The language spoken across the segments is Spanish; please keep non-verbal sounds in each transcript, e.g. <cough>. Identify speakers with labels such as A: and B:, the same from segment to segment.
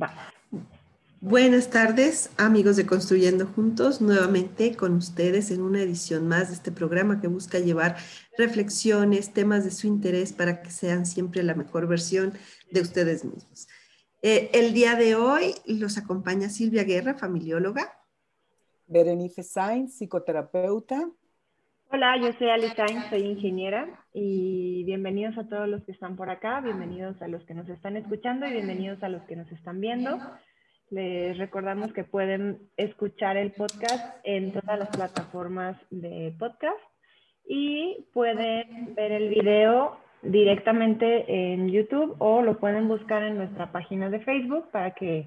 A: Va.
B: Buenas tardes, amigos de Construyendo Juntos, nuevamente con ustedes en una edición más de este programa que busca llevar reflexiones, temas de su interés para que sean siempre la mejor versión de ustedes mismos. Eh, el día de hoy los acompaña Silvia Guerra, familióloga.
C: Berenice Sainz, psicoterapeuta.
A: Hola, yo soy Ali Sainz, soy ingeniera y bienvenidos a todos los que están por acá, bienvenidos a los que nos están escuchando y bienvenidos a los que nos están viendo. Les recordamos que pueden escuchar el podcast en todas las plataformas de podcast y pueden ver el video directamente en YouTube o lo pueden buscar en nuestra página de Facebook para que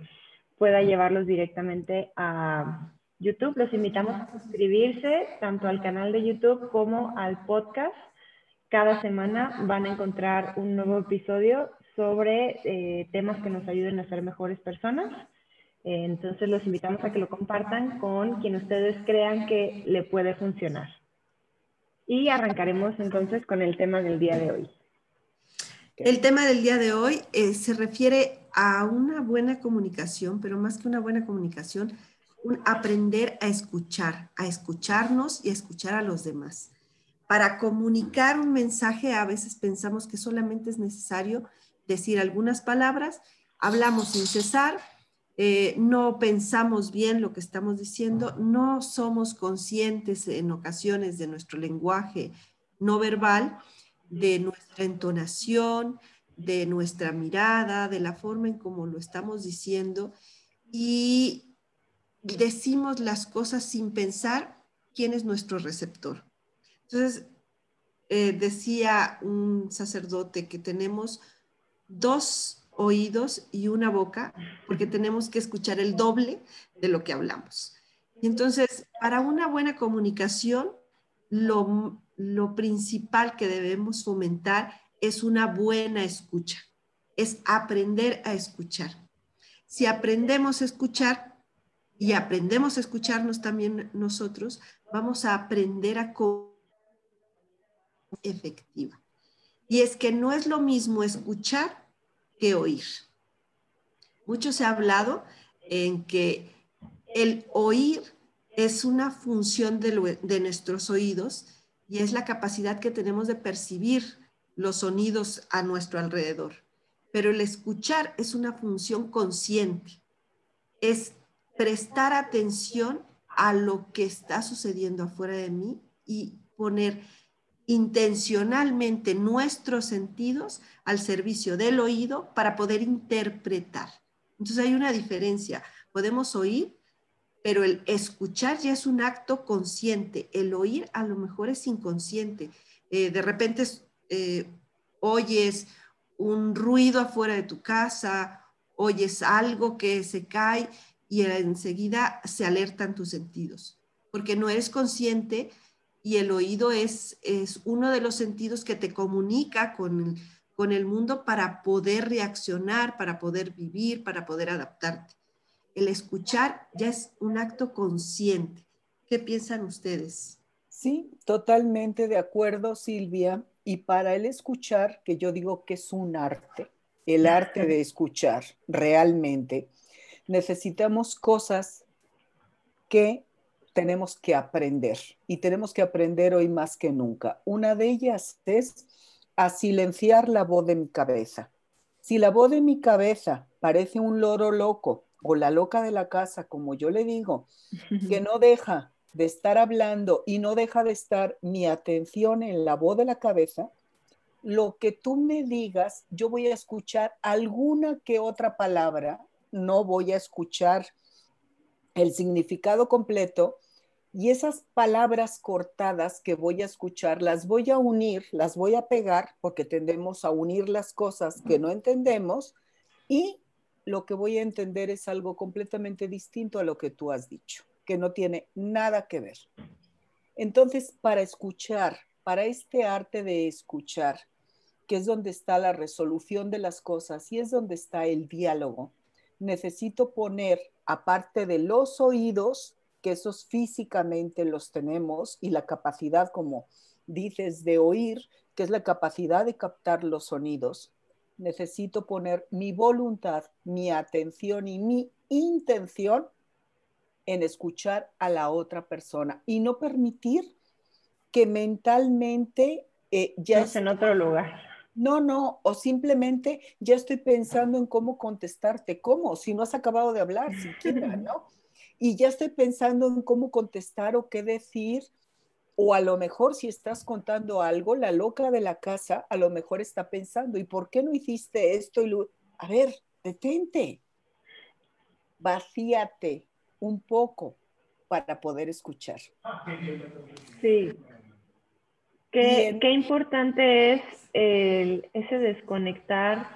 A: pueda llevarlos directamente a YouTube. Los invitamos a suscribirse tanto al canal de YouTube como al podcast. Cada semana van a encontrar un nuevo episodio sobre eh, temas que nos ayuden a ser mejores personas. Eh, entonces los invitamos a que lo compartan con quien ustedes crean que le puede funcionar. Y arrancaremos entonces con el tema del día de hoy.
B: El tema del día de hoy eh, se refiere a una buena comunicación, pero más que una buena comunicación, aprender a escuchar, a escucharnos y a escuchar a los demás. Para comunicar un mensaje a veces pensamos que solamente es necesario decir algunas palabras, hablamos sin cesar, eh, no pensamos bien lo que estamos diciendo, no somos conscientes en ocasiones de nuestro lenguaje no verbal, de nuestra entonación, de nuestra mirada, de la forma en cómo lo estamos diciendo y decimos las cosas sin pensar quién es nuestro receptor. Entonces, eh, decía un sacerdote que tenemos dos oídos y una boca, porque tenemos que escuchar el doble de lo que hablamos. Y entonces, para una buena comunicación, lo, lo principal que debemos fomentar es una buena escucha, es aprender a escuchar. Si aprendemos a escuchar y aprendemos a escucharnos también nosotros, vamos a aprender a efectiva. Y es que no es lo mismo escuchar que oír. Mucho se ha hablado en que el oír es una función de, de, nuestros oídos y es la capacidad que tenemos de percibir los sonidos a nuestro alrededor. Pero el escuchar es una función consciente, es prestar atención a lo que está sucediendo afuera de mí y poner intencionalmente nuestros sentidos al servicio del oído para poder interpretar. Entonces hay una diferencia. Podemos oír, pero el escuchar ya es un acto consciente. El oír a lo mejor es inconsciente. Eh, de repente eh, oyes un ruido afuera de tu casa, oyes algo que se cae y enseguida se alertan tus sentidos, porque no eres consciente y el oído es, es uno de los sentidos que te comunica con, con el mundo para poder reaccionar, para poder vivir, para poder adaptarte. El escuchar ya es un acto consciente. ¿Qué piensan ustedes?
C: Sí, totalmente de acuerdo, Silvia. Y para el escuchar, que yo digo que es un arte, el arte de escuchar realmente, necesitamos cosas que tenemos que aprender y tenemos que aprender hoy más que nunca. Una de ellas es a silenciar la voz de mi cabeza. Si la voz de mi cabeza parece un loro loco o la loca de la casa, como yo le digo, que <laughs> no deja de estar hablando y no deja de estar mi atención en la voz de la cabeza, lo que tú me digas, yo voy a escuchar alguna que otra palabra, no voy a escuchar el significado completo y esas palabras cortadas que voy a escuchar, las voy a unir, las voy a pegar, porque tendemos a unir las cosas que no entendemos y lo que voy a entender es algo completamente distinto a lo que tú has dicho, que no tiene nada que ver. Entonces, para escuchar, para este arte de escuchar, que es donde está la resolución de las cosas y es donde está el diálogo, necesito poner, aparte de los oídos, que esos físicamente los tenemos y la capacidad, como dices, de oír, que es la capacidad de captar los sonidos, necesito poner mi voluntad, mi atención y mi intención en escuchar a la otra persona y no permitir que mentalmente eh, ya
A: es en otro lugar.
C: No, no, o simplemente ya estoy pensando en cómo contestarte. ¿Cómo? Si no has acabado de hablar siquiera, <laughs> ¿no? Y ya estoy pensando en cómo contestar o qué decir. O a lo mejor si estás contando algo, la loca de la casa a lo mejor está pensando, ¿y por qué no hiciste esto? Y A ver, detente, vacíate un poco para poder escuchar.
A: Sí, Qué, importante es el, ese desconectar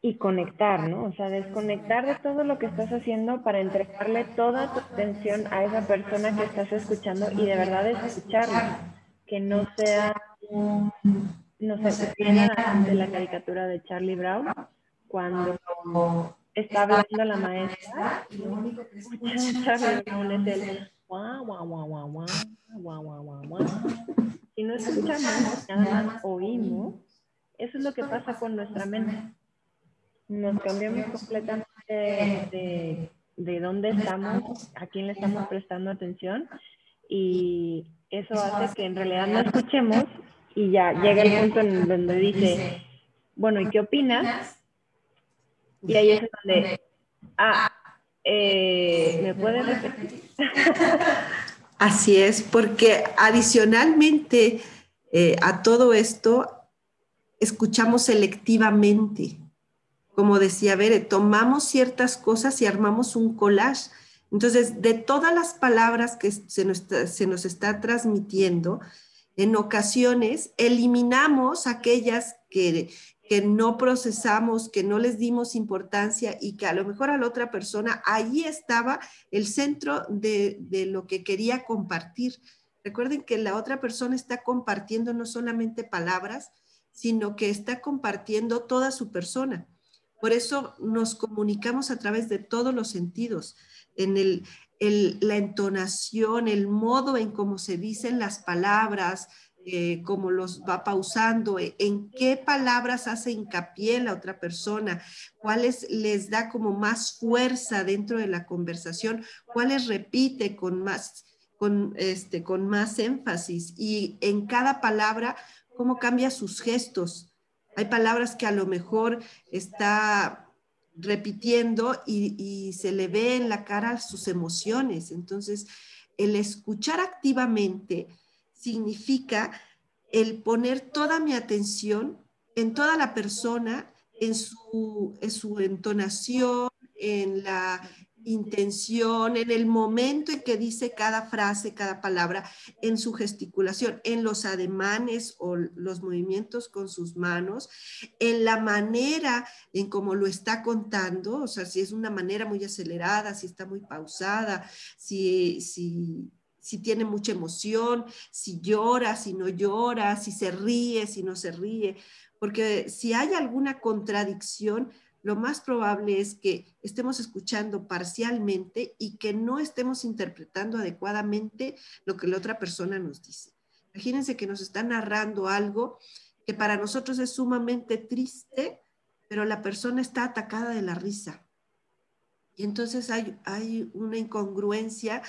A: y conectar, ¿no? O sea, desconectar de todo lo que estás haciendo para entregarle toda tu atención a esa persona que estás escuchando y de verdad escucharla. Que no sea, no sé, de la caricatura de Charlie Brown cuando está hablando la maestra, lo único que escucha es el guau, guau. Si no escuchamos, nada más oímos, eso es lo que pasa con nuestra mente. Nos cambiamos completamente de, de dónde estamos, a quién le estamos prestando atención y eso hace que en realidad no escuchemos y ya llega el punto en donde dice, bueno, ¿y qué opinas? Y ahí es donde, ah, eh, ¿me puedes repetir? <laughs>
B: Así es, porque adicionalmente eh, a todo esto, escuchamos selectivamente. Como decía Bere, tomamos ciertas cosas y armamos un collage. Entonces, de todas las palabras que se nos, se nos está transmitiendo, en ocasiones eliminamos aquellas que, que no procesamos, que no les dimos importancia y que a lo mejor a la otra persona ahí estaba el centro de, lo que quería compartir. Recuerden que la otra persona está compartiendo no solamente palabras, sino que está compartiendo toda su persona. Por eso nos comunicamos a través de todos los sentidos, en el, la entonación, el modo en cómo se dicen las palabras, eh, cómo los va pausando, eh, en qué palabras hace hincapié la otra persona, cuáles les da como más fuerza dentro de la conversación, cuáles repite con más, con, este, con más énfasis y en cada palabra cómo cambia sus gestos. Hay palabras que a lo mejor está repitiendo y, y se le ve en la cara sus emociones. Entonces, el escuchar activamente significa el poner toda mi atención en toda la persona, en su, en su entonación, en la intención, en el momento en que dice cada frase, cada palabra, en su gesticulación, en los ademanes o los movimientos con sus manos, en la manera en cómo lo está contando, o sea, si es una manera muy acelerada, si está muy pausada, si, si si tiene mucha emoción, si llora, si no llora, si se ríe, si no se ríe, porque si hay alguna contradicción, lo más probable es que estemos escuchando parcialmente y que no estemos interpretando adecuadamente lo que la otra persona nos dice. Imagínense que nos está narrando algo que para nosotros es sumamente triste, pero la persona está atacada de la risa y entonces hay, hay una incongruencia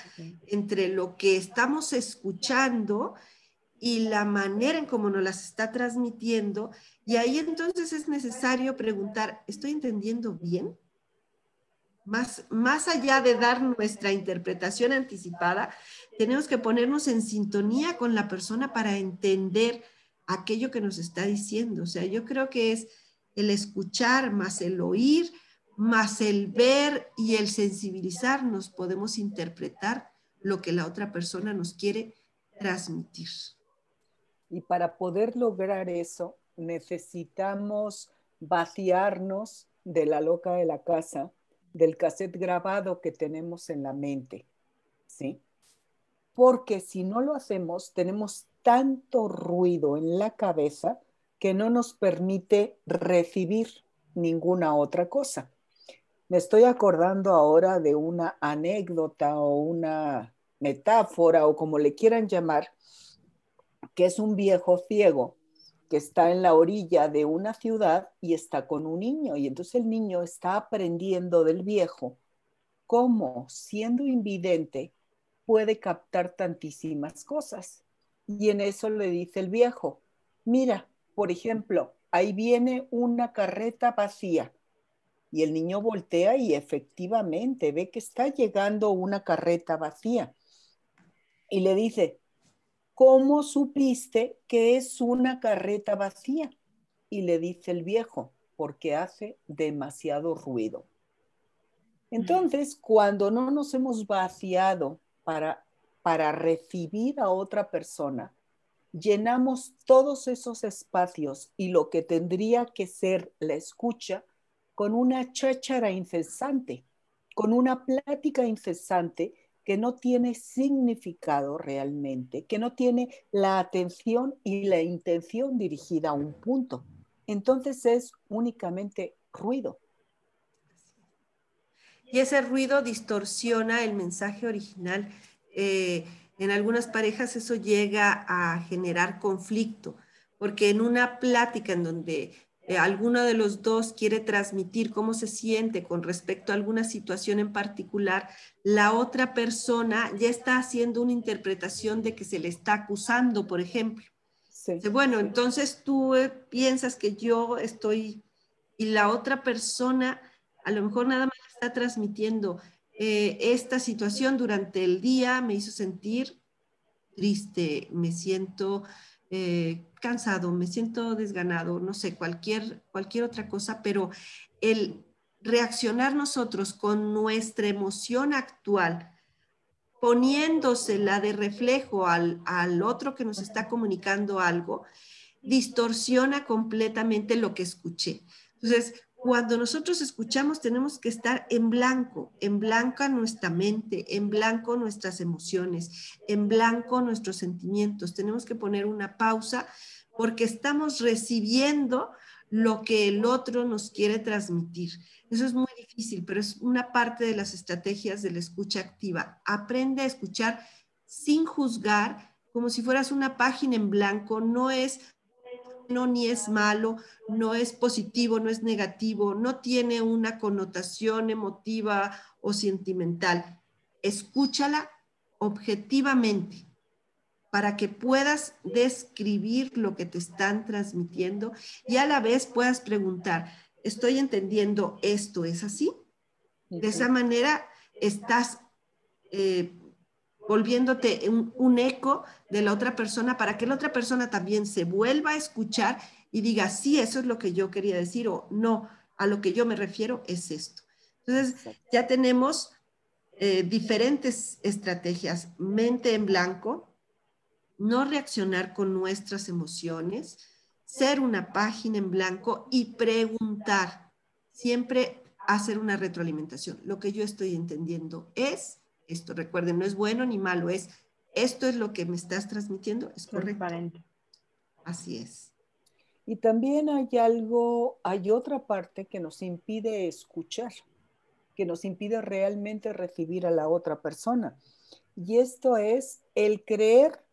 B: entre lo que estamos escuchando y la manera en cómo nos las está transmitiendo. Y ahí entonces es necesario preguntar, ¿estoy entendiendo bien? Más, más allá de dar nuestra interpretación anticipada, tenemos que ponernos en sintonía con la persona para entender aquello que nos está diciendo. O sea, yo creo que es el escuchar más el oír, más el ver y el sensibilizarnos podemos interpretar lo que la otra persona nos quiere transmitir.
C: Y para poder lograr eso, necesitamos vaciarnos de la loca de la casa, del cassette grabado que tenemos en la mente, ¿sí? Porque si no lo hacemos, tenemos tanto ruido en la cabeza que no nos permite recibir ninguna otra cosa. Me estoy acordando ahora de una anécdota o una metáfora o como le quieran llamar, que es un viejo ciego que está en la orilla de una ciudad y está con un niño. Y entonces el niño está aprendiendo del viejo cómo, siendo invidente, puede captar tantísimas cosas. Y en eso le dice el viejo, mira, por ejemplo, ahí viene una carreta vacía. Y el niño voltea y efectivamente ve que está llegando una carreta vacía. Y le dice, ¿cómo supiste que es una carreta vacía? Y le dice el viejo, porque hace demasiado ruido. Entonces, cuando no nos hemos vaciado para, para recibir a otra persona, llenamos todos esos espacios y lo que tendría que ser la escucha con una cháchara incesante, con una plática incesante que no tiene significado realmente, que no tiene la atención y la intención dirigida a un punto. Entonces es únicamente ruido.
B: Y ese ruido distorsiona el mensaje original. Eh, en algunas parejas eso llega a generar conflicto, porque en una plática en donde eh, alguno de los dos quiere transmitir cómo se siente con respecto a alguna situación en particular, la otra persona ya está haciendo una interpretación de que se le está acusando, por ejemplo. Bueno, entonces tú eh, piensas que yo estoy y la otra persona a lo mejor nada más está transmitiendo eh, esta situación durante el día, me hizo sentir triste, me siento eh, cansado, me siento desganado, no sé, cualquier, cualquier otra cosa, pero el reaccionar nosotros con nuestra emoción actual, poniéndosela de reflejo al, al otro que nos está comunicando algo, distorsiona completamente lo que escuché. Entonces, cuando nosotros escuchamos tenemos que estar en blanco, en blanco nuestra mente, en blanco nuestras emociones, en blanco nuestros sentimientos. Tenemos que poner una pausa porque estamos recibiendo lo que el otro nos quiere transmitir. Eso es muy difícil, pero es una parte de las estrategias de la escucha activa. Aprende a escuchar sin juzgar, como si fueras una página en blanco. No es no ni es malo, no es positivo, no es negativo, no tiene una connotación emotiva o sentimental. Escúchala objetivamente para que puedas describir lo que te están transmitiendo y a la vez puedas preguntar, ¿estoy entendiendo esto? ¿Es así? De esa manera estás eh, volviéndote un, eco de la otra persona para que la otra persona también se vuelva a escuchar y diga, sí, eso es lo que yo quería decir o no, a lo que yo me refiero es esto. Entonces, ya tenemos eh, diferentes estrategias. Mente en blanco, no reaccionar con nuestras emociones, ser una página en blanco y preguntar. Siempre hacer una retroalimentación. Lo que yo estoy entendiendo es esto. Recuerden, no es bueno ni malo, es esto es lo que me estás transmitiendo, es correcto. Así es.
C: Y también hay algo, hay otra parte que nos impide escuchar, que nos impide realmente recibir a la otra persona. Y esto es el creer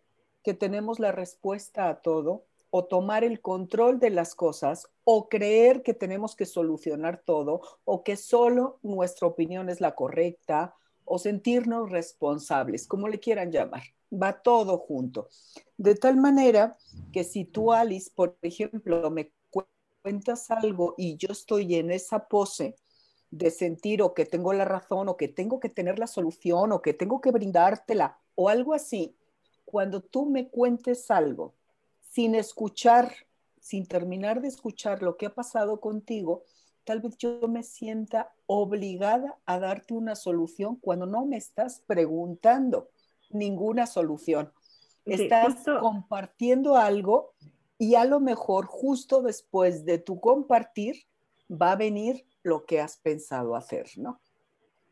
C: que tenemos la respuesta a todo o tomar el control de las cosas o creer que tenemos que solucionar todo o que solo nuestra opinión es la correcta o sentirnos responsables, como le quieran llamar. Va todo junto. De tal manera que si tú, Alice, por ejemplo, me cuentas algo y yo estoy en esa pose de sentir o que tengo la razón o que tengo que tener la solución o que tengo que brindártela o algo así, cuando tú me cuentes algo sin escuchar, sin terminar de escuchar lo que ha pasado contigo, tal vez yo me sienta obligada a darte una solución cuando no me estás preguntando ninguna solución. estás compartiendo algo y a lo mejor justo después de tu compartir va a venir lo que has pensado hacer, ¿no?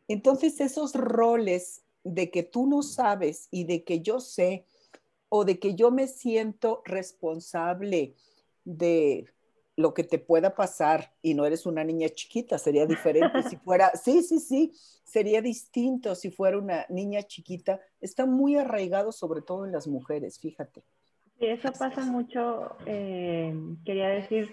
C: Entonces esos roles de que tú no sabes y de que yo sé o de que yo me siento responsable de lo que te pueda pasar y no eres una niña chiquita, sería diferente si fuera, <laughs> sí, sí, sí, sería distinto si fuera una niña chiquita. Está muy arraigado sobre todo en las mujeres, fíjate.
A: Sí, eso pasa mucho, eh, quería decir,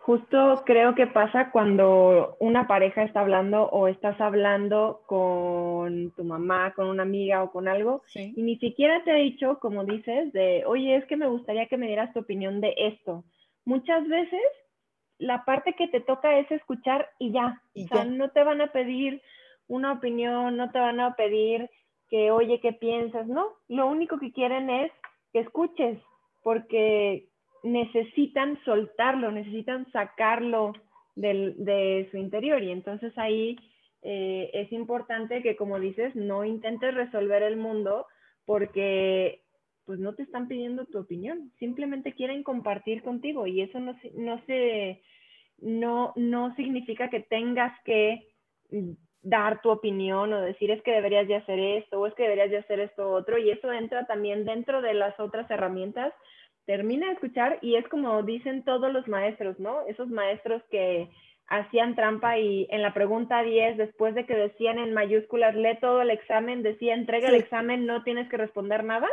A: justo creo que pasa cuando una pareja está hablando o estás hablando con tu mamá, con una amiga o con algo, y ni siquiera te ha dicho, como dices, de, oye, es que me gustaría que me dieras tu opinión de esto. Muchas veces la parte que te toca es escuchar y ya. o sea, no te van a pedir una opinión, no te van a pedir que, oye, ¿qué piensas? No, lo único que quieren es que escuches, porque necesitan soltarlo, necesitan sacarlo de su interior. Y entonces ahí eh, es importante que, como dices, no intentes resolver el mundo porque pues no te están pidiendo tu opinión, simplemente quieren compartir contigo y eso no, no, se, no, no significa que tengas que dar tu opinión o decir es que deberías de hacer esto o es que deberías de hacer esto otro y eso entra también dentro de las otras herramientas. Termina de escuchar y es como dicen todos los maestros, ¿no? Esos maestros que hacían trampa y en la pregunta 10, después de que decían en mayúsculas, lee todo el examen, decía entrega el examen, no tienes que responder nada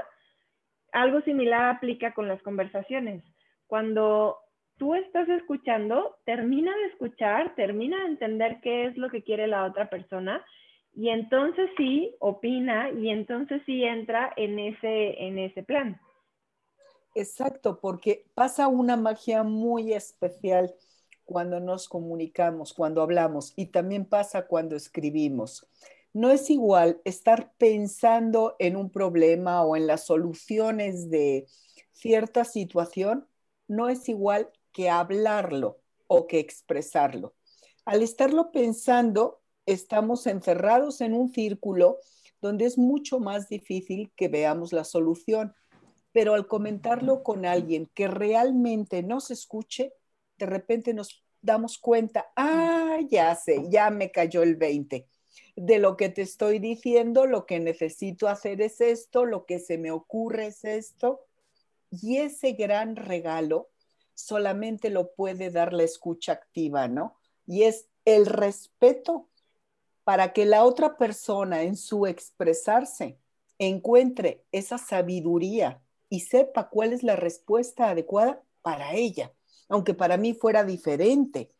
A: algo similar aplica con las conversaciones. Cuando tú estás escuchando, termina de escuchar, termina de entender qué es lo que quiere la otra persona y entonces sí opina y entonces sí entra en ese, en ese plan.
C: Exacto, porque pasa una magia muy especial cuando nos comunicamos, cuando hablamos y también pasa cuando escribimos. No es igual estar pensando en un problema o en las soluciones de cierta situación, no es igual que hablarlo o que expresarlo. Al estarlo pensando, estamos encerrados en un círculo donde es mucho más difícil que veamos la solución. Pero al comentarlo con alguien que realmente nos escuche, de repente nos damos cuenta, ah, ya sé, ya me cayó el 20 de lo que te estoy diciendo, lo que necesito hacer es esto, lo que se me ocurre es esto. Y ese gran regalo solamente lo puede dar la escucha activa, ¿no? Y es el respeto para que la otra persona en su expresarse encuentre esa sabiduría y sepa cuál es la respuesta adecuada para ella, aunque para mí fuera diferente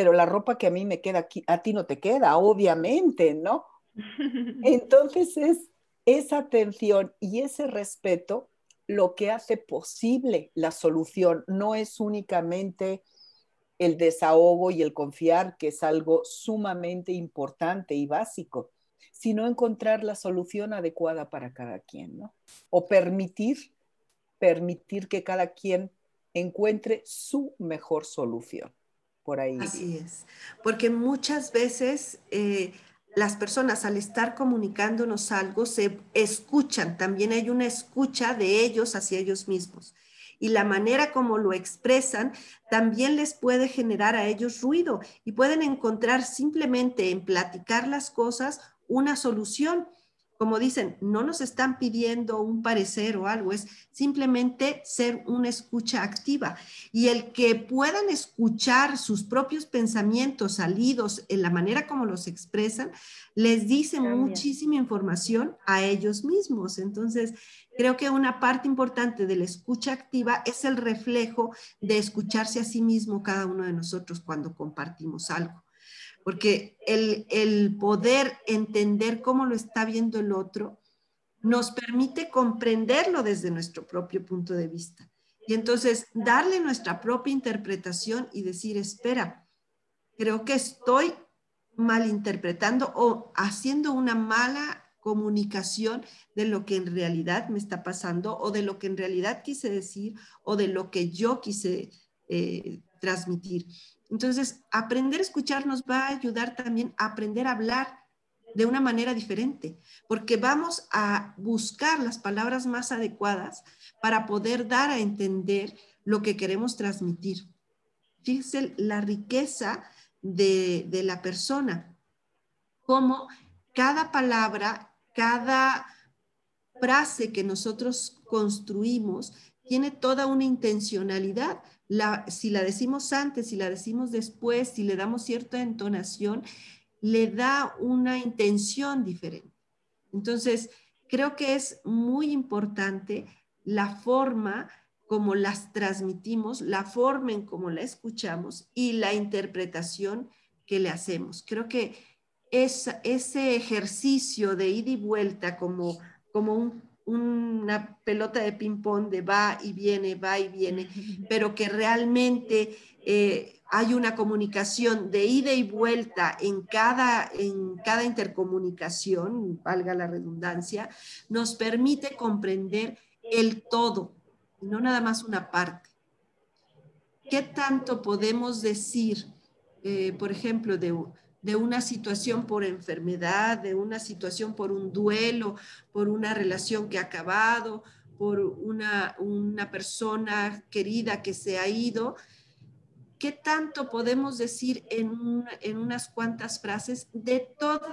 C: pero la ropa que a mí me queda aquí, a ti no te queda, obviamente, ¿no? <laughs> Entonces es esa atención y ese respeto lo que hace posible la solución, no es únicamente el desahogo y el confiar, que es algo sumamente importante y básico, sino encontrar la solución adecuada para cada quien, ¿no? O permitir, permitir que cada quien encuentre su mejor solución ahí.
B: Así es, porque muchas veces eh, las personas al estar comunicándonos algo se escuchan, también hay una escucha de ellos hacia ellos mismos. Y la manera como lo expresan también les puede generar a ellos ruido y pueden encontrar simplemente en platicar las cosas una solución como dicen, no nos están pidiendo un parecer o algo, es simplemente ser una escucha activa. Y el que puedan escuchar sus propios pensamientos salidos en la manera como los expresan, les dice muchísima información a ellos mismos. Entonces, creo que una parte importante de la escucha activa es el reflejo de escucharse a sí mismo cada uno de nosotros cuando compartimos algo porque el, poder entender cómo lo está viendo el otro nos permite comprenderlo desde nuestro propio punto de vista. Y entonces darle nuestra propia interpretación y decir, espera, creo que estoy malinterpretando o haciendo una mala comunicación de lo que en realidad me está pasando o de lo que en realidad quise decir o de lo que yo quise eh, transmitir. Entonces, aprender a escuchar nos va a ayudar también a aprender a hablar de una manera diferente, porque vamos a buscar las palabras más adecuadas para poder dar a entender lo que queremos transmitir. Fíjense la riqueza de, de la persona, como cada palabra, cada frase que nosotros construimos tiene toda una intencionalidad, si la decimos antes, si la decimos después, si le damos cierta entonación, le da una intención diferente. Entonces, creo que es muy importante la forma como las transmitimos, la forma en cómo la escuchamos y la interpretación que le hacemos. Creo que ese ejercicio de ida y vuelta como, como una pelota de ping-pong de va y viene, va y viene, pero que realmente eh, hay una comunicación de ida y vuelta en cada, en cada intercomunicación, valga la redundancia, nos permite comprender el todo, no nada más una parte. ¿Qué tanto podemos decir, eh, por ejemplo, de, de una situación por enfermedad, de una situación por un duelo, por una relación que ha acabado, por una, una persona querida que se ha ido? ¿Qué tanto podemos decir en, en unas cuantas frases de todo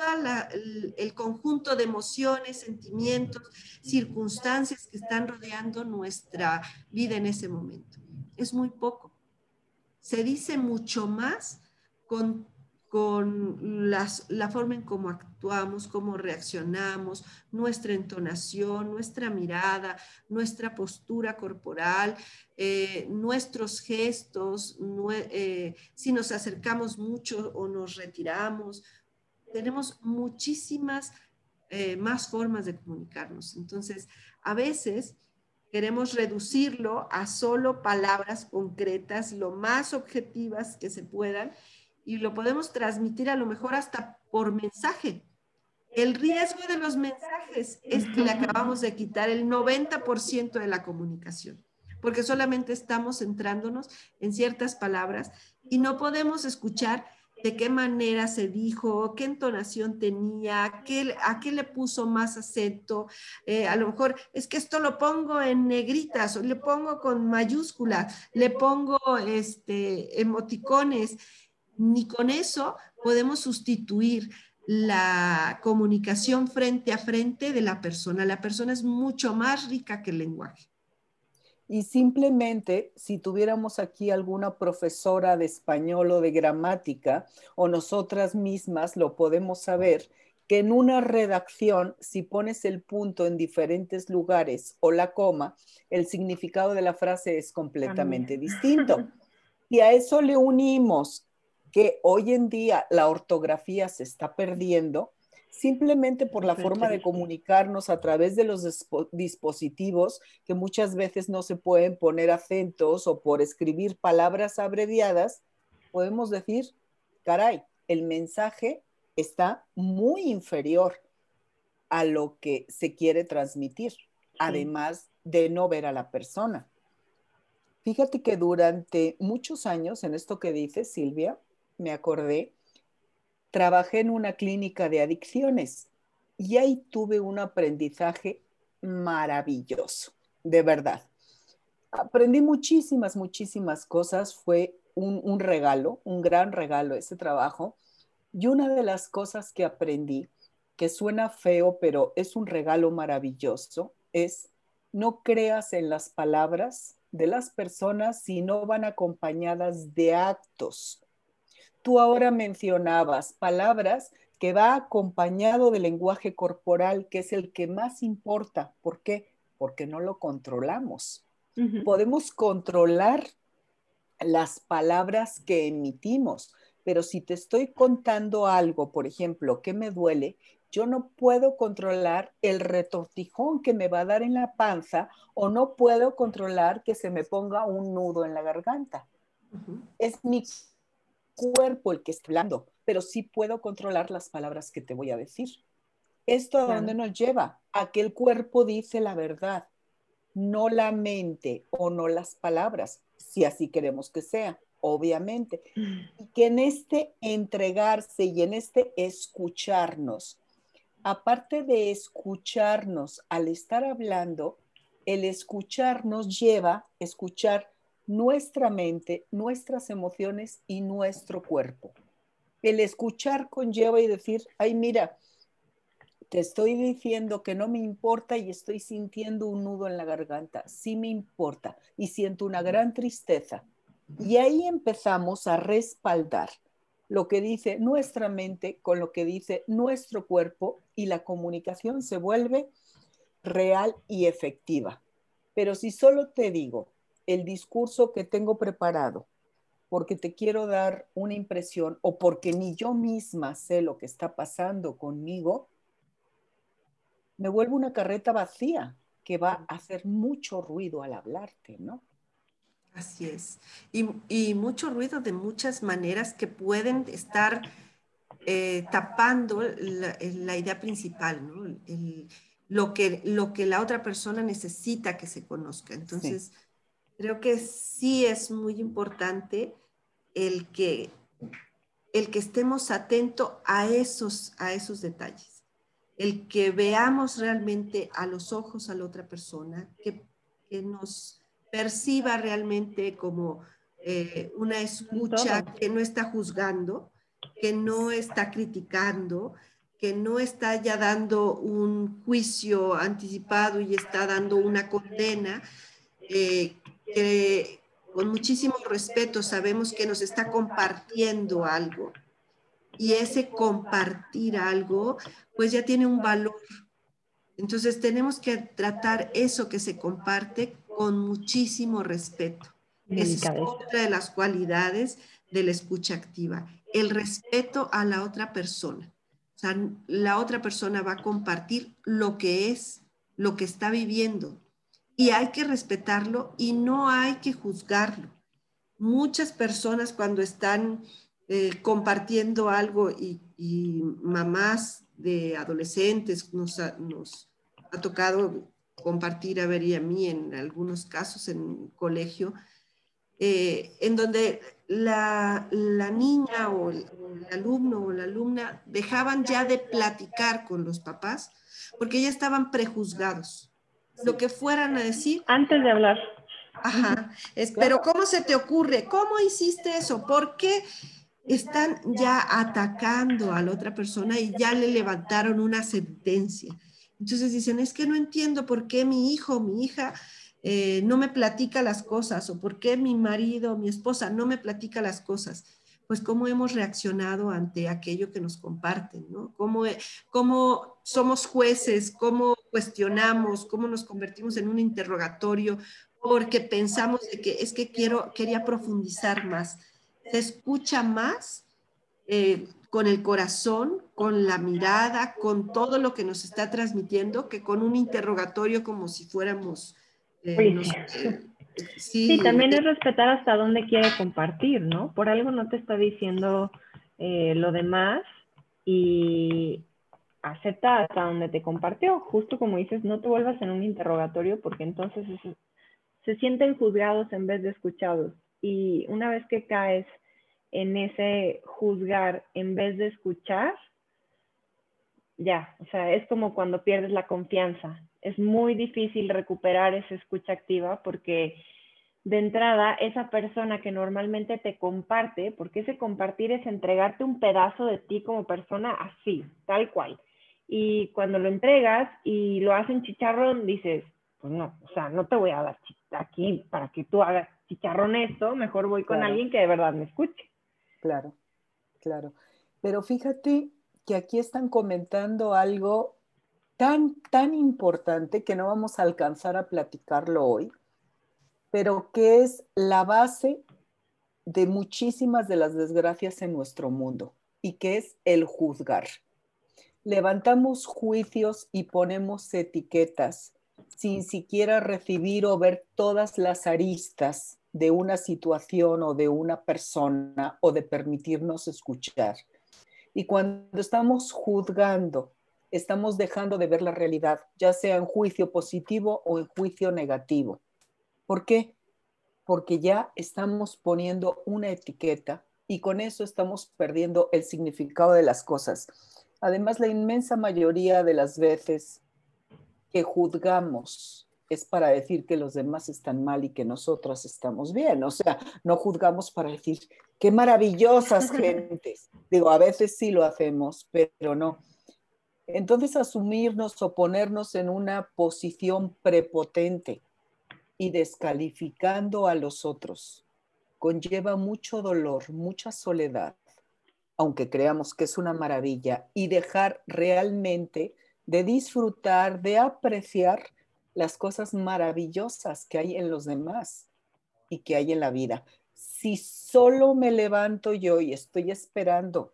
B: el, el conjunto de emociones, sentimientos, circunstancias que están rodeando nuestra vida en ese momento? Es muy poco. Se dice mucho más con con la forma en cómo actuamos, cómo reaccionamos, nuestra entonación, nuestra mirada, nuestra postura corporal, eh, nuestros gestos, eh, si nos acercamos mucho o nos retiramos. Tenemos muchísimas eh, más formas de comunicarnos. Entonces, a veces queremos reducirlo a solo palabras concretas, lo más objetivas que se puedan y lo podemos transmitir a lo mejor hasta por mensaje. El riesgo de los mensajes es que le acabamos de quitar el 90% de la comunicación, porque solamente estamos centrándonos en ciertas palabras y no podemos escuchar de qué manera se dijo, qué entonación tenía, qué, a qué le puso más acento. Eh, a lo mejor es que esto lo pongo en negritas o le pongo con mayúsculas, le pongo este, emoticones ni con eso podemos sustituir la comunicación frente a frente de la persona. La persona es mucho más rica que el lenguaje.
C: Y simplemente, si tuviéramos aquí alguna profesora de español o de gramática, o nosotras mismas lo podemos saber, que en una redacción, si pones el punto en diferentes lugares o la coma, el significado de la frase es completamente distinto. <laughs> Y a eso le unimos que hoy en día la ortografía se está perdiendo simplemente por la forma de comunicarnos a través de los dispositivos que muchas veces no se pueden poner acentos o por escribir palabras abreviadas, podemos decir, caray, el mensaje está muy inferior a lo que se quiere transmitir, además de no ver a la persona. Fíjate que durante muchos años, en esto que dice Silvia, me acordé, trabajé en una clínica de adicciones y ahí tuve un aprendizaje maravilloso, de verdad. Aprendí muchísimas, muchísimas cosas. Fue un, regalo, un gran regalo ese trabajo. Y una de las cosas que aprendí, que suena feo, pero es un regalo maravilloso, es no creas en las palabras de las personas si no van acompañadas de actos tú ahora mencionabas palabras que va acompañado del lenguaje corporal, que es el que más importa. ¿Por qué? Porque no lo controlamos. Podemos controlar las palabras que emitimos, pero si te estoy contando algo, por ejemplo, que me duele, yo no puedo controlar el retortijón que me va a dar en la panza o no puedo controlar que se me ponga un nudo en la garganta. Es mi cuerpo el que está hablando, pero sí puedo controlar las palabras que te voy a decir. ¿Esto a dónde nos lleva? A que el cuerpo dice la verdad, no la mente o no las palabras, si así queremos que sea, obviamente. Y que en este entregarse y en este escucharnos, aparte de escucharnos al estar hablando, el escuchar nos lleva a escuchar nuestra mente, nuestras emociones y nuestro cuerpo. El escuchar conlleva y decir, ay, mira, te estoy diciendo que no me importa y estoy sintiendo un nudo en la garganta. Sí me importa y siento una gran tristeza. Y ahí empezamos a respaldar lo que dice nuestra mente con lo que dice nuestro cuerpo y la comunicación se vuelve real y efectiva. Pero si solo te digo, el discurso que tengo preparado porque te quiero dar una impresión o porque ni yo misma sé lo que está pasando conmigo, me vuelvo una carreta vacía que va a hacer mucho ruido al hablarte, ¿no?
B: Así es. Y, mucho ruido de muchas maneras que pueden estar eh, tapando la, idea principal, ¿no? lo, que, lo que la otra persona necesita que se conozca. Entonces, creo que sí es muy importante el que, el que estemos atentos a esos, a esos detalles, el que veamos realmente a los ojos a la otra persona, que, nos perciba realmente como eh, una escucha que no está juzgando, que no está criticando, que no está ya dando un juicio anticipado y está dando una condena, eh, que, con muchísimo respeto, sabemos que nos está compartiendo algo. Y ese compartir algo, pues ya tiene un valor. Entonces tenemos que tratar eso que se comparte con muchísimo respeto. Esa es otra de las cualidades de la escucha activa, el respeto a la otra persona. O sea, la otra persona va a compartir lo que es, lo que está viviendo, y hay que respetarlo y no hay que juzgarlo. Muchas personas cuando están eh, compartiendo algo y, mamás de adolescentes nos ha, tocado compartir a ver y a mí en algunos casos en colegio, eh, en donde la niña o el, alumno o la alumna dejaban ya de platicar con los papás porque ya estaban prejuzgados lo que fueran a decir.
A: Antes de hablar.
B: Ajá. pero ¿cómo se te ocurre? ¿Cómo hiciste eso? ¿Por qué están ya atacando a la otra persona y ya le levantaron una sentencia? Entonces dicen, es que no entiendo por qué mi hijo, mi hija eh, no me platica las cosas o por qué mi marido, mi esposa no me platica las cosas pues cómo hemos reaccionado ante aquello que nos comparten, ¿no? Cómo, cómo somos jueces, cómo cuestionamos, cómo nos convertimos en un interrogatorio, porque pensamos de que es que quiero, quería profundizar más. Se escucha más eh, con el corazón, con la mirada, con todo lo que nos está transmitiendo, que con un interrogatorio como si fuéramos...
A: Eh, Sí, también es respetar hasta dónde quiere compartir, ¿no? Por algo no te está diciendo eh, lo demás y acepta hasta donde te compartió. Justo como dices, no te vuelvas en un interrogatorio porque entonces se sienten juzgados en vez de escuchados. Y una vez que caes en ese juzgar en vez de escuchar, ya, o sea, es como cuando pierdes la confianza es muy difícil recuperar esa escucha activa porque de entrada esa persona que normalmente te comparte, porque ese compartir es entregarte un pedazo de ti como persona así, tal cual. Y cuando lo entregas y lo hacen chicharrón, dices, pues no, o sea, no te voy a dar aquí para que tú hagas chicharrón esto, mejor voy con alguien que de verdad me escuche.
C: Claro, claro. Pero fíjate que aquí están comentando algo tan, tan importante que no vamos a alcanzar a platicarlo hoy, pero que es la base de muchísimas de las desgracias en nuestro mundo y que es el juzgar. Levantamos juicios y ponemos etiquetas sin siquiera recibir o ver todas las aristas de una situación o de una persona o de permitirnos escuchar. Y cuando estamos juzgando estamos dejando de ver la realidad, ya sea en juicio positivo o en juicio negativo. ¿Por qué? Porque ya estamos poniendo una etiqueta y con eso estamos perdiendo el significado de las cosas. Además, la inmensa mayoría de las veces que juzgamos es para decir que los demás están mal y que nosotros estamos bien. O sea, no juzgamos para decir, qué maravillosas <laughs> gentes. Digo, a veces sí lo hacemos, pero no entonces asumirnos o ponernos en una posición prepotente y descalificando a los otros conlleva mucho dolor, mucha soledad, aunque creamos que es una maravilla, y dejar realmente de disfrutar, de apreciar las cosas maravillosas que hay en los demás. y que hay en la vida. Si solo me levanto yo y estoy esperando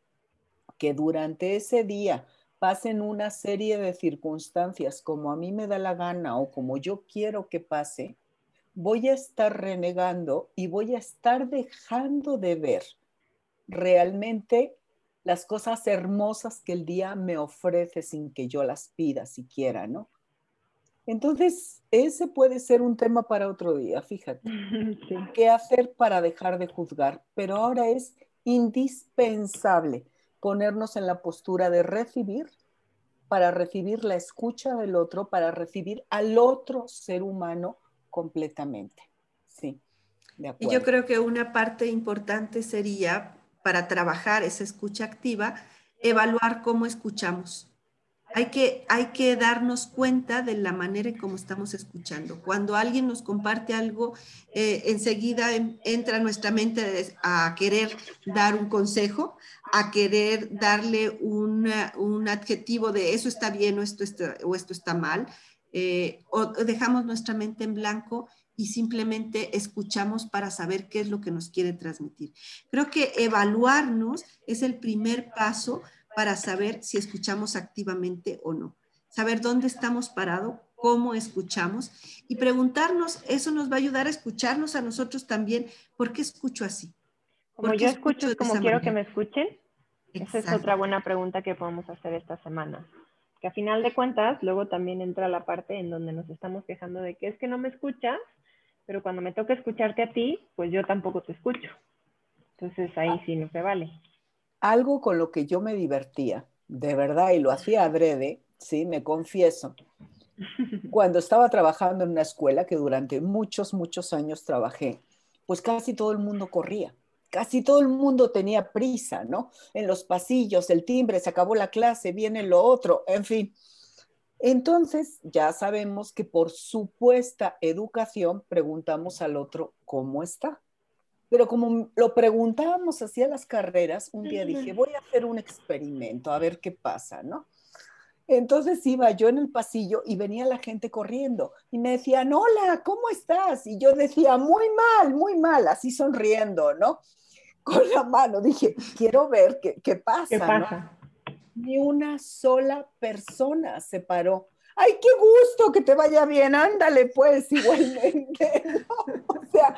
C: que durante ese día pasen una serie de circunstancias como a mí me da la gana o como yo quiero que pase, voy a estar renegando y voy a estar dejando de ver realmente las cosas hermosas que el día me ofrece sin que yo las pida siquiera, ¿no? Entonces, ese puede ser un tema para otro día, fíjate. <laughs> ¿Qué hacer para dejar de juzgar? Pero ahora es indispensable ponernos en la postura de recibir, para recibir la escucha del otro, para recibir al otro ser humano completamente. Sí,
B: de acuerdo. Y yo creo que una parte importante sería, para trabajar esa escucha activa, evaluar cómo escuchamos. Hay que, hay que darnos cuenta de la manera en cómo estamos escuchando. Cuando alguien nos comparte algo, eh, enseguida entra nuestra mente a querer dar un consejo, a querer darle un adjetivo de eso está bien o esto está, o esto está mal, eh, o dejamos nuestra mente en blanco y simplemente escuchamos para saber qué es lo que nos quiere transmitir. Creo que evaluarnos es el primer paso para saber si escuchamos activamente o no. Saber dónde estamos parados, cómo escuchamos y preguntarnos, eso nos va a ayudar a escucharnos a nosotros también, ¿por qué escucho así?
A: Como yo escucho es como quiero que me escuchen. Esa es otra buena pregunta que podemos hacer esta semana. Que a final de cuentas, luego también entra la parte en donde nos estamos quejando de que es que no me escuchas, pero cuando me toca escucharte a ti, pues yo tampoco te escucho. Entonces ahí sí no se vale
C: algo con lo que yo me divertía, de verdad, y lo hacía adrede, sí, me confieso. <laughs> Cuando estaba trabajando en una escuela que durante muchos, muchos años trabajé, pues casi todo el mundo corría, casi todo el mundo tenía prisa, ¿no? En los pasillos, el timbre, se acabó la clase, viene lo otro, en fin. Entonces, ya sabemos que por supuesta educación preguntamos al otro cómo está. Pero como lo preguntábamos hacia las carreras, un día dije, voy a hacer un experimento, a ver qué pasa, ¿no? Entonces iba yo en el pasillo y venía la gente corriendo y me decían, hola, ¿cómo estás? Y yo decía, muy mal, muy mal, así sonriendo, ¿no? Con la mano. Dije, quiero ver qué, qué pasa. ¿Qué pasa? Ni una sola persona se paró ay, qué gusto que te vaya bien, ándale pues igualmente. <laughs> O sea,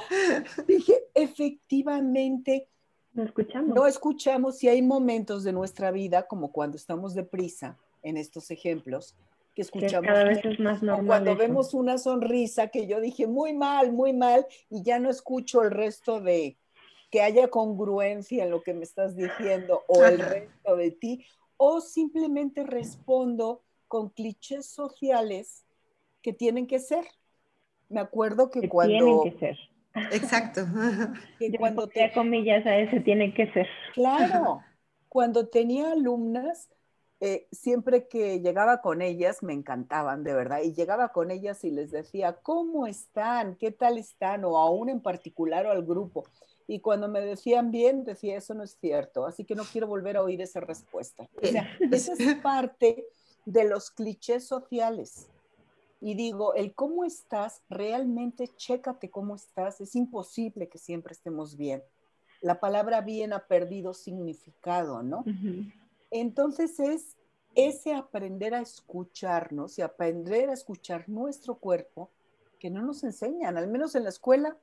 C: dije, efectivamente,
A: no escuchamos.
C: No escuchamos y hay momentos de nuestra vida, como cuando estamos deprisa, en estos ejemplos, que escuchamos.
A: cada vez es más normal.
C: Cuando vemos una sonrisa que yo dije muy mal, muy mal, y ya no escucho el resto de que haya congruencia en lo que me estás diciendo o el resto de ti, o simplemente respondo con clichés sociales que tienen que ser. Me acuerdo que, cuando...
A: Tienen que ser.
B: Exacto. <laughs>
A: Que cuando te comillas a ese tiene que ser.
C: Claro. <laughs> Cuando tenía alumnas, eh, siempre que llegaba con ellas, me encantaban, de verdad, y llegaba con ellas y les decía, ¿cómo están? ¿Qué tal están? O aún en particular o al grupo. Y cuando me decían bien, decía, eso no es cierto, así que no quiero volver a oír esa respuesta. O sea, esa es <laughs> parte de los clichés sociales. Y digo, el cómo estás, realmente chécate cómo estás. Es imposible que siempre estemos bien. La palabra bien ha perdido significado, ¿no? Entonces es ese aprender a escucharnos y aprender a escuchar nuestro cuerpo que no nos enseñan, al menos en la escuela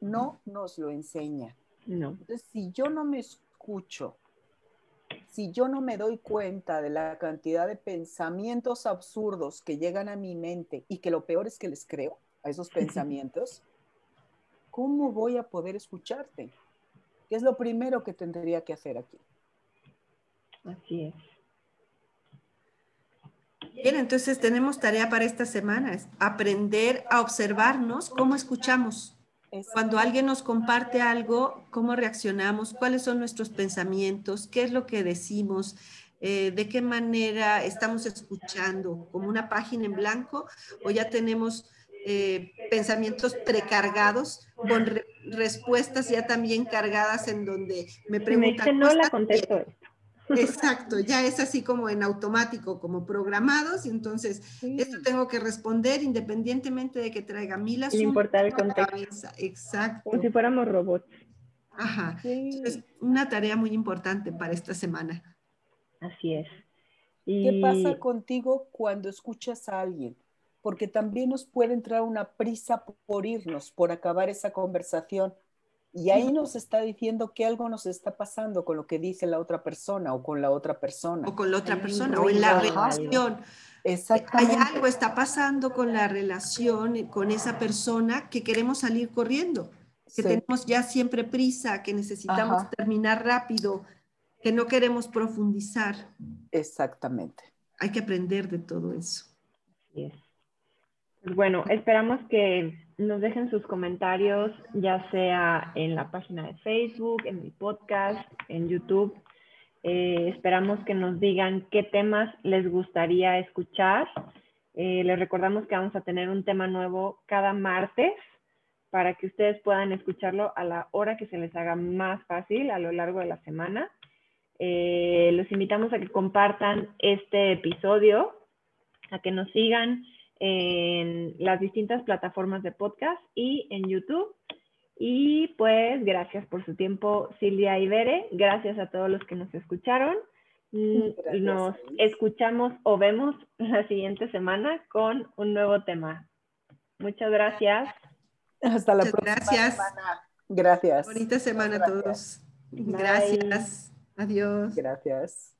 C: no nos lo enseña.
A: No.
C: Entonces, si yo no me escucho, si yo no me doy cuenta de la cantidad de pensamientos absurdos que llegan a mi mente y que lo peor es que les creo a esos <laughs> pensamientos, ¿cómo voy a poder escucharte? ¿Qué es lo primero que tendría que hacer aquí?
A: Así es.
B: Bien, entonces tenemos tarea para esta semana, es aprender a observarnos cómo escuchamos. Cuando alguien nos comparte algo, ¿cómo reaccionamos? ¿Cuáles son nuestros pensamientos? ¿Qué es lo que decimos? Eh, ¿De qué manera estamos escuchando? ¿Como una página en blanco? ¿O ya tenemos eh, pensamientos precargados con respuestas ya también cargadas en donde me preguntan...
A: no la contesto
B: Exacto, <laughs> ya es así como en automático, como programados, y entonces esto tengo que responder independientemente de que traiga mil asuntos.
A: Sin importar el contexto.
B: Exacto.
A: Como si fuéramos robots.
B: Ajá. Es una tarea muy importante para esta semana.
A: Así es.
C: ¿Qué pasa contigo cuando escuchas a alguien? Porque también nos puede entrar una prisa por irnos, por acabar esa conversación. Y ahí nos está diciendo que algo nos está pasando con lo que dice la otra persona o con la otra persona.
B: O con la otra persona o en la relación. Exactamente. Hay algo está pasando con la relación, con esa persona que queremos salir corriendo, que tenemos ya siempre prisa, que necesitamos terminar rápido, que no queremos profundizar.
C: Exactamente.
B: Hay que aprender de todo eso.
A: Pues bueno, esperamos que nos dejen sus comentarios, ya sea en la página de Facebook, en mi podcast, en YouTube. Eh, esperamos que nos digan qué temas les gustaría escuchar. Eh, les recordamos que vamos a tener un tema nuevo cada martes para que ustedes puedan escucharlo a la hora que se les haga más fácil a lo largo de la semana. Eh, los invitamos a que compartan este episodio, a que nos sigan en las distintas plataformas de podcast y en YouTube. Y pues gracias por su tiempo, Silvia y Bere. Gracias a todos los que nos escucharon. Mm, nos escuchamos o vemos <laughs> la siguiente semana con un nuevo tema. Muchas gracias.
C: Hasta la próxima
B: gracias.
C: semana. Gracias.
B: Bonita semana a todos. Gracias. Adiós.
C: Gracias.